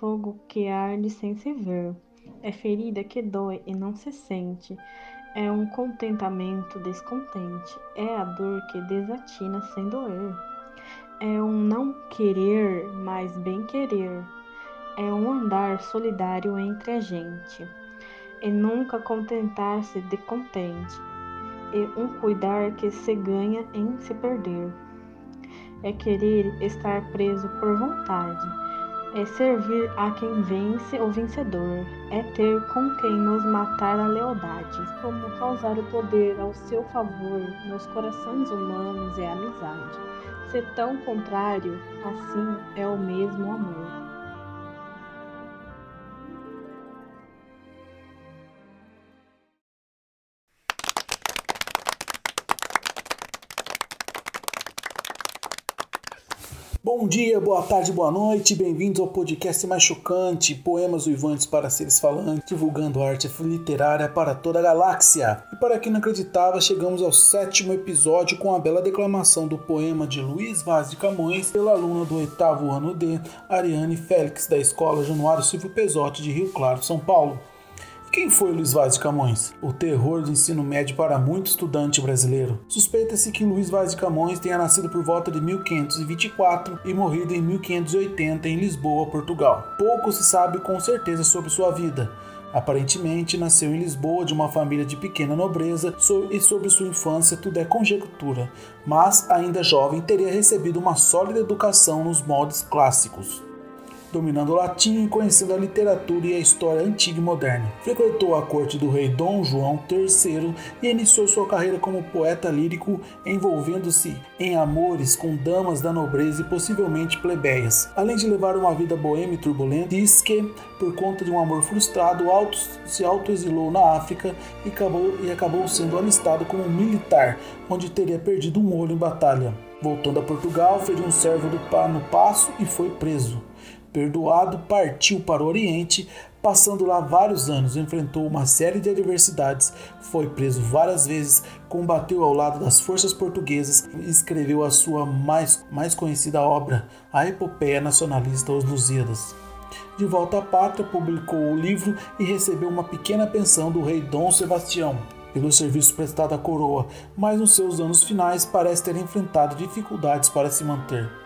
fogo que arde sem se ver, é ferida que dói e não se sente, é um contentamento descontente, é a dor que desatina sem doer, é um não querer, mas bem querer, é um andar solidário entre a gente, e nunca contentar-se de contente, e um cuidar que se ganha em se perder. É querer estar preso por vontade, é servir a quem vence o vencedor, é ter com quem nos matar a lealdade, como causar o poder ao seu favor nos corações humanos é amizade. Se tão contrário, assim é o mesmo amor. Bom dia, boa tarde, boa noite, bem-vindos ao podcast mais chocante, Poemas Uivantes para Seres Falantes, divulgando arte literária para toda a galáxia. E para quem não acreditava, chegamos ao sétimo episódio com a bela declamação do poema de Luiz Vaz de Camões pela aluna do oitavo ano D, Ariane Félix, da Escola Januário Silvio Pesotti de Rio Claro, São Paulo. Quem foi Luiz Vaz de Camões? O terror do ensino médio para muito estudante brasileiro. Suspeita-se que Luiz Vaz de Camões tenha nascido por volta de 1524 e morrido em 1580 em Lisboa, Portugal. Pouco se sabe com certeza sobre sua vida. Aparentemente, nasceu em Lisboa de uma família de pequena nobreza e sobre sua infância tudo é conjectura, mas, ainda jovem, teria recebido uma sólida educação nos moldes clássicos dominando o latim e conhecendo a literatura e a história antiga e moderna. Frequentou a corte do rei Dom João III e iniciou sua carreira como poeta lírico, envolvendo-se em amores com damas da nobreza e possivelmente plebeias. Além de levar uma vida boêmia e turbulenta, diz que, por conta de um amor frustrado, auto, se autoexilou na África e acabou, e acabou sendo alistado como militar, onde teria perdido um olho em batalha. Voltando a Portugal, fez um servo do, no passo e foi preso. Perdoado, partiu para o Oriente, passando lá vários anos, enfrentou uma série de adversidades, foi preso várias vezes, combateu ao lado das forças portuguesas e escreveu a sua mais, mais conhecida obra, a epopeia nacionalista Os Lusíadas. De volta à pátria, publicou o livro e recebeu uma pequena pensão do rei Dom Sebastião pelo serviço prestado à coroa, mas nos seus anos finais parece ter enfrentado dificuldades para se manter.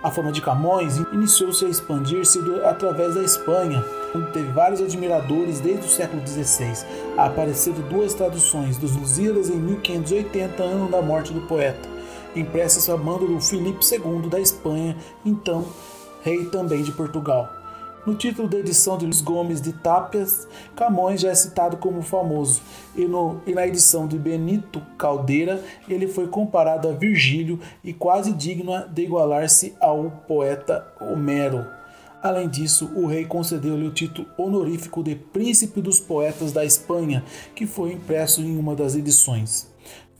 A fama de Camões iniciou-se a expandir-se através da Espanha, onde teve vários admiradores desde o século XVI. Apareceram duas traduções dos Lusíadas em 1580, ano da morte do poeta, impressas a mando do Filipe II da Espanha, então rei também de Portugal. No título da edição de Luiz Gomes de Tápias, Camões já é citado como famoso, e, no, e na edição de Benito Caldeira, ele foi comparado a Virgílio e quase digno de igualar-se ao poeta Homero. Além disso, o rei concedeu-lhe o título honorífico de Príncipe dos Poetas da Espanha, que foi impresso em uma das edições.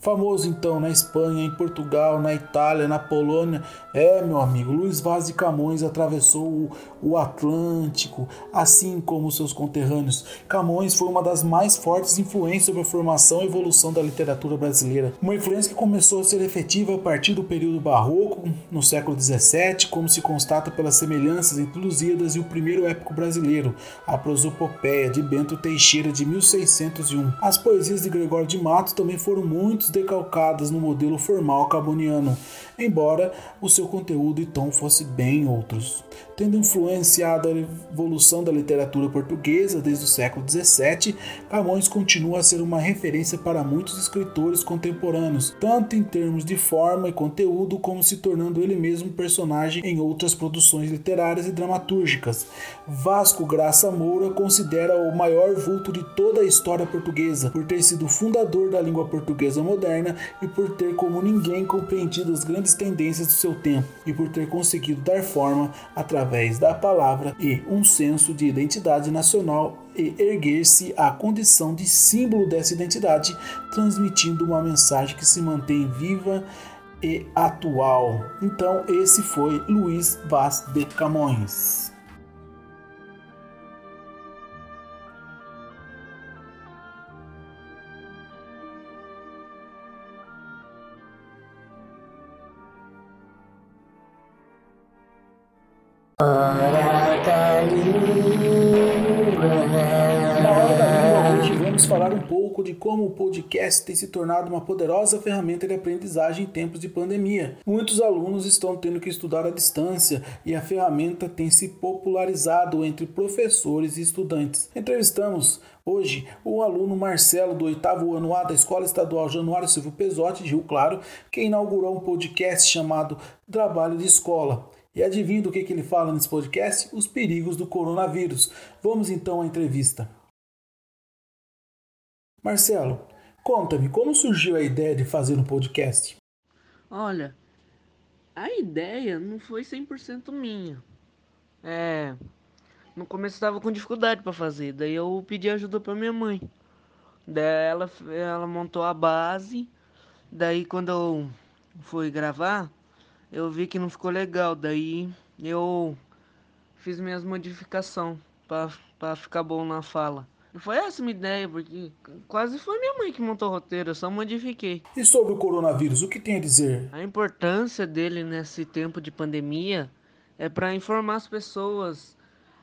Famoso então na Espanha, em Portugal, na Itália, na Polônia. É, meu amigo, Luiz Vaz de Camões atravessou o, o Atlântico, assim como seus conterrâneos. Camões foi uma das mais fortes influências sobre a formação e evolução da literatura brasileira. Uma influência que começou a ser efetiva a partir do período barroco, no século XVII, como se constata pelas semelhanças entre Lusíadas e o primeiro épico brasileiro, a Prosopopeia, de Bento Teixeira, de 1601. As poesias de Gregório de Matos também foram muito decalcadas no modelo formal caboniano, embora o seu conteúdo e tom fosse bem outros. Tendo influenciado a evolução da literatura portuguesa desde o século XVII, Camões continua a ser uma referência para muitos escritores contemporâneos, tanto em termos de forma e conteúdo, como se tornando ele mesmo personagem em outras produções literárias e dramatúrgicas. Vasco Graça Moura considera o maior vulto de toda a história portuguesa, por ter sido fundador da língua portuguesa moderna e por ter como ninguém compreendido as grandes tendências do seu tempo e por ter conseguido dar forma através da palavra e um senso de identidade nacional e erguer-se à condição de símbolo dessa identidade, transmitindo uma mensagem que se mantém viva e atual. Então, esse foi Luiz Vaz de Camões. Hoje vamos falar um pouco de como o podcast tem se tornado uma poderosa ferramenta de aprendizagem em tempos de pandemia. Muitos alunos estão tendo que estudar à distância e a ferramenta tem se popularizado entre professores e estudantes. Entrevistamos Hoje, o aluno Marcelo, do oitavo ano A da Escola Estadual Januário Silvio Pesotti, de Rio Claro, que inaugurou um podcast chamado Trabalho de Escola. E adivinha do que, que ele fala nesse podcast? Os perigos do coronavírus. Vamos então à entrevista. Marcelo, conta-me como surgiu a ideia de fazer um podcast? Olha, a ideia não foi 100% minha. É, no começo eu tava com dificuldade para fazer, daí eu pedi ajuda para minha mãe. Daí ela, ela montou a base, daí quando eu fui gravar, eu vi que não ficou legal, daí eu fiz minhas modificações para ficar bom na fala. Foi essa minha ideia, porque quase foi minha mãe que montou o roteiro, eu só modifiquei. E sobre o coronavírus, o que tem a dizer? A importância dele nesse tempo de pandemia é para informar as pessoas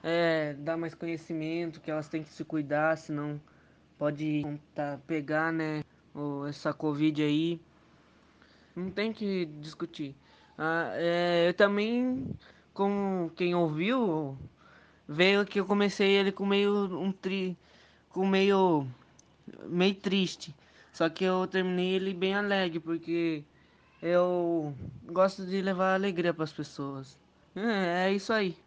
é, dar mais conhecimento, que elas têm que se cuidar, senão pode tá, pegar, né, essa Covid aí. Não tem que discutir. Ah, é, eu também, como quem ouviu, veio que eu comecei ele com meio um tri, com meio meio triste. Só que eu terminei ele bem alegre, porque eu gosto de levar alegria para as pessoas. É, é isso aí.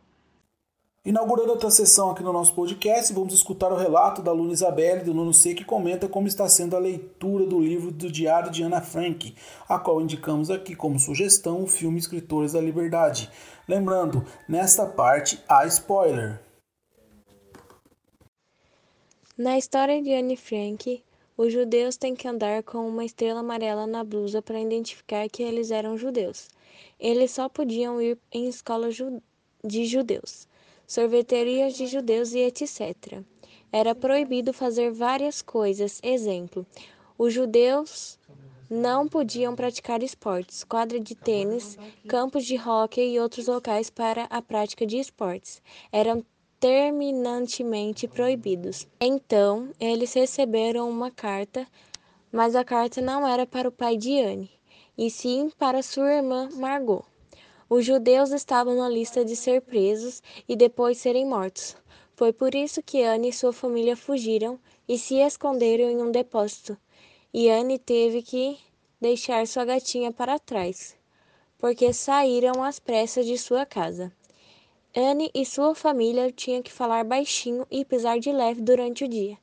Inaugurando outra sessão aqui no nosso podcast, vamos escutar o relato da aluna Isabelle do nono C que comenta como está sendo a leitura do livro do Diário de Ana Frank, a qual indicamos aqui como sugestão o filme Escritores da Liberdade. Lembrando, nesta parte há spoiler. Na história de Anne Frank, os judeus têm que andar com uma estrela amarela na blusa para identificar que eles eram judeus. Eles só podiam ir em escolas de judeus sorveterias de judeus e etc. Era proibido fazer várias coisas. Exemplo: os judeus não podiam praticar esportes, quadra de tênis, campos de hóquei e outros locais para a prática de esportes. Eram terminantemente proibidos. Então, eles receberam uma carta, mas a carta não era para o pai de Anne, e sim para sua irmã Margot. Os judeus estavam na lista de ser presos e depois serem mortos. Foi por isso que Anne e sua família fugiram e se esconderam em um depósito. E Anne teve que deixar sua gatinha para trás, porque saíram às pressas de sua casa. Anne e sua família tinham que falar baixinho e pisar de leve durante o dia,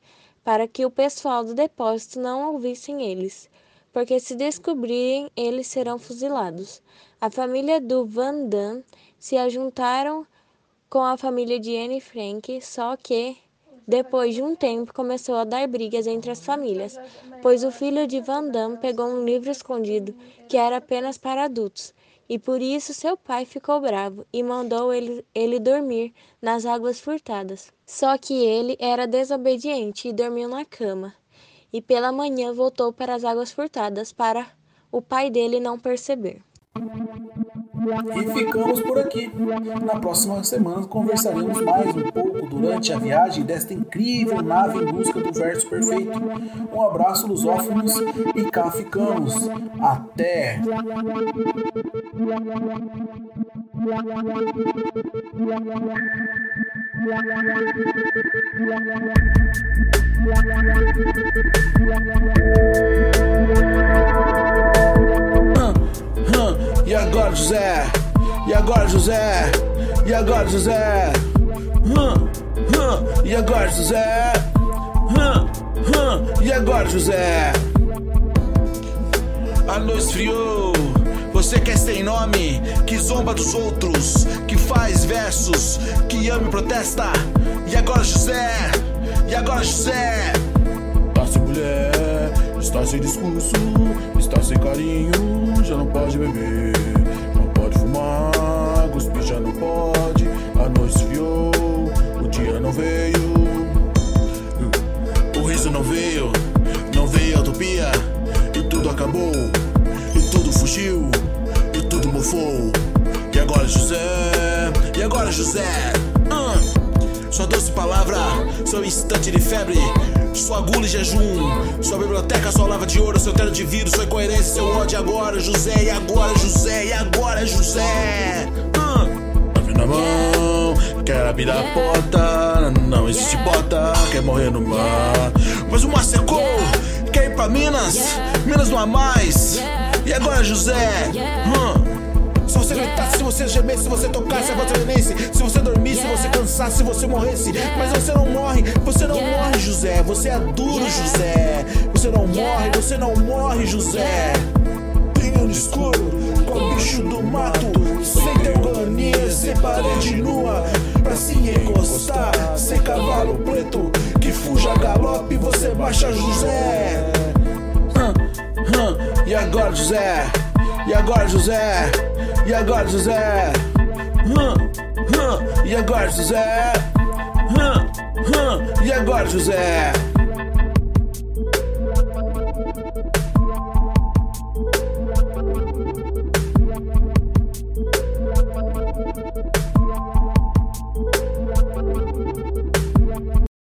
para que o pessoal do depósito não ouvissem eles porque se descobrirem, eles serão fuzilados. A família do Van Damme se ajuntaram com a família de Anne Frank, só que depois de um tempo começou a dar brigas entre as famílias, pois o filho de Van Damme pegou um livro escondido que era apenas para adultos, e por isso seu pai ficou bravo e mandou ele, ele dormir nas águas furtadas. Só que ele era desobediente e dormiu na cama e pela manhã voltou para as águas furtadas para o pai dele não perceber. E ficamos por aqui. Na próxima semana conversaremos mais um pouco durante a viagem desta incrível nave em busca do verso perfeito. Um abraço, lusófonos, e cá ficamos. Até! E agora, José? E agora, José? E agora, José? E agora, José? E agora, José? A noite esfriou. Você quer sem nome, que zomba dos outros, faz versos, que ama e protesta. E agora, José? E agora, José? Tá sem mulher, está sem discurso, está sem carinho, já não pode beber, não pode fumar, cuspir já não pode. A noite esfriou, o dia não veio, o riso não veio, não veio a utopia, e tudo acabou, e tudo fugiu tudo mofou. E agora José? E agora José? Uh. Sua doce palavra, seu instante de febre. Sua gula e jejum, sua biblioteca, sua lava de ouro, seu terno de vidro, sua incoerência, seu ódio agora, José, e agora, José, e agora, José. Uh. na mão, quer abrir a porta, não existe bota, quer morrer no mar. Mas o mar secou, quer ir pra Minas, Minas não há mais. E agora, José? Uh. Se você gritasse, se você gemesse, se você tocasse a voz tremesse, se você dormisse, se você cansasse, se você morresse. Mas você não morre, você não morre, José. Você é duro, José. Você não morre, você não morre, José. Brilhando escuro, com bicho do mato, sem teogonia, sem parede nua, pra se encostar, sem cavalo preto, que fuja a galope, você baixa, José. Hum, hum. E agora, José? E agora, José? E agora, José? Hum, hum. E agora, José? Hum, hum. E agora, José?